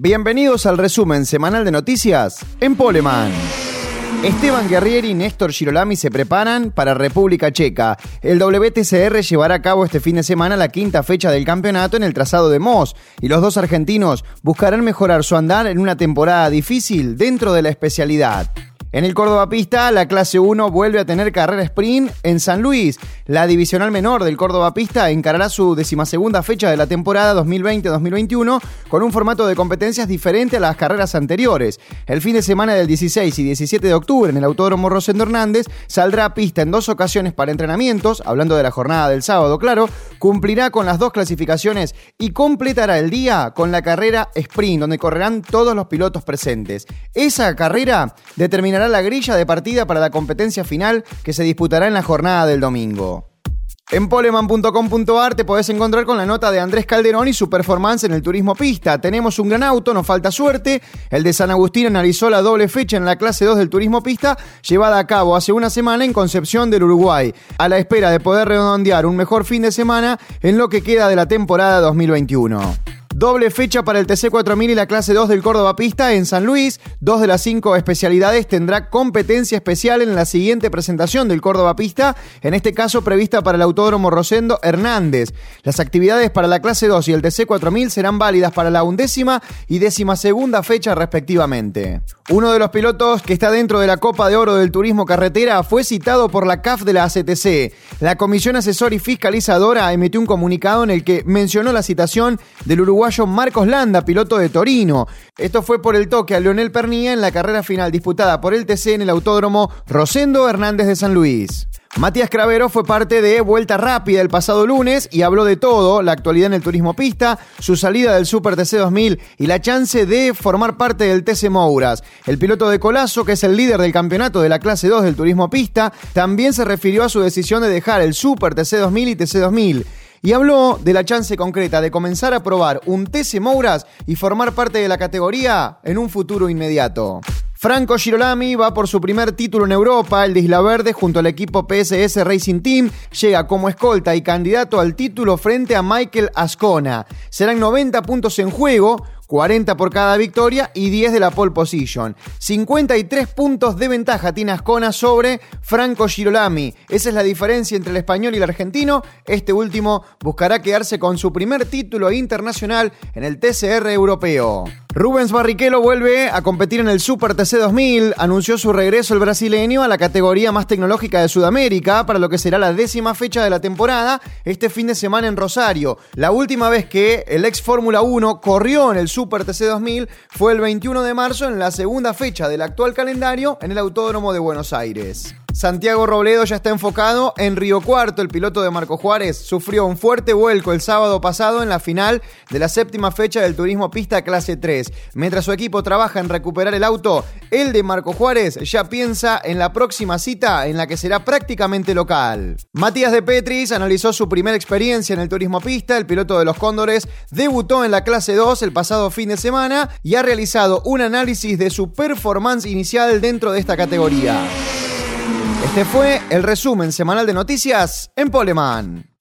Bienvenidos al resumen semanal de noticias en Poleman. Esteban Guerrieri y Néstor Girolami se preparan para República Checa. El WTCR llevará a cabo este fin de semana la quinta fecha del campeonato en el trazado de Moss y los dos argentinos buscarán mejorar su andar en una temporada difícil dentro de la especialidad. En el Córdoba Pista, la clase 1 vuelve a tener carrera sprint en San Luis. La divisional menor del Córdoba Pista encarará su decimasegunda fecha de la temporada 2020-2021 con un formato de competencias diferente a las carreras anteriores. El fin de semana del 16 y 17 de octubre en el Autódromo Rosendo Hernández saldrá a pista en dos ocasiones para entrenamientos, hablando de la jornada del sábado, claro, cumplirá con las dos clasificaciones y completará el día con la carrera sprint, donde correrán todos los pilotos presentes. Esa carrera determinará la grilla de partida para la competencia final que se disputará en la jornada del domingo. En poleman.com.ar te podés encontrar con la nota de Andrés Calderón y su performance en el turismo pista. Tenemos un gran auto, nos falta suerte. El de San Agustín analizó la doble fecha en la clase 2 del turismo pista, llevada a cabo hace una semana en Concepción del Uruguay, a la espera de poder redondear un mejor fin de semana en lo que queda de la temporada 2021. Doble fecha para el TC4000 y la clase 2 del Córdoba Pista en San Luis. Dos de las cinco especialidades tendrá competencia especial en la siguiente presentación del Córdoba Pista, en este caso prevista para el Autódromo Rosendo Hernández. Las actividades para la clase 2 y el TC4000 serán válidas para la undécima y décima segunda fecha respectivamente. Uno de los pilotos que está dentro de la Copa de Oro del Turismo Carretera fue citado por la CAF de la ACTC. La Comisión Asesor y Fiscalizadora emitió un comunicado en el que mencionó la citación del Marcos Landa, piloto de Torino. Esto fue por el toque a Leonel Pernía en la carrera final disputada por el TC en el Autódromo Rosendo Hernández de San Luis. Matías Cravero fue parte de Vuelta Rápida el pasado lunes y habló de todo, la actualidad en el turismo pista, su salida del Super TC 2000 y la chance de formar parte del TC Mouras. El piloto de Colazo, que es el líder del campeonato de la clase 2 del turismo pista, también se refirió a su decisión de dejar el Super TC 2000 y TC 2000 y habló de la chance concreta de comenzar a probar un TC Mouras y formar parte de la categoría en un futuro inmediato. Franco Girolami va por su primer título en Europa, el de Isla Verde, junto al equipo PSS Racing Team. Llega como escolta y candidato al título frente a Michael Ascona. Serán 90 puntos en juego, 40 por cada victoria y 10 de la pole position. 53 puntos de ventaja tiene Ascona sobre Franco Girolami. Esa es la diferencia entre el español y el argentino. Este último buscará quedarse con su primer título internacional en el TCR europeo. Rubens Barrichello vuelve a competir en el Super TC 2000. Anunció su regreso el brasileño a la categoría más tecnológica de Sudamérica para lo que será la décima fecha de la temporada este fin de semana en Rosario. La última vez que el ex Fórmula 1 corrió en el Super TC 2000 fue el 21 de marzo en la segunda fecha del actual calendario en el Autódromo de Buenos Aires. Santiago Robledo ya está enfocado en Río Cuarto. El piloto de Marco Juárez sufrió un fuerte vuelco el sábado pasado en la final de la séptima fecha del Turismo Pista Clase 3. Mientras su equipo trabaja en recuperar el auto, el de Marco Juárez ya piensa en la próxima cita en la que será prácticamente local. Matías de Petris analizó su primera experiencia en el Turismo Pista. El piloto de los Cóndores debutó en la Clase 2 el pasado fin de semana y ha realizado un análisis de su performance inicial dentro de esta categoría. Este fue el resumen semanal de noticias en Poleman.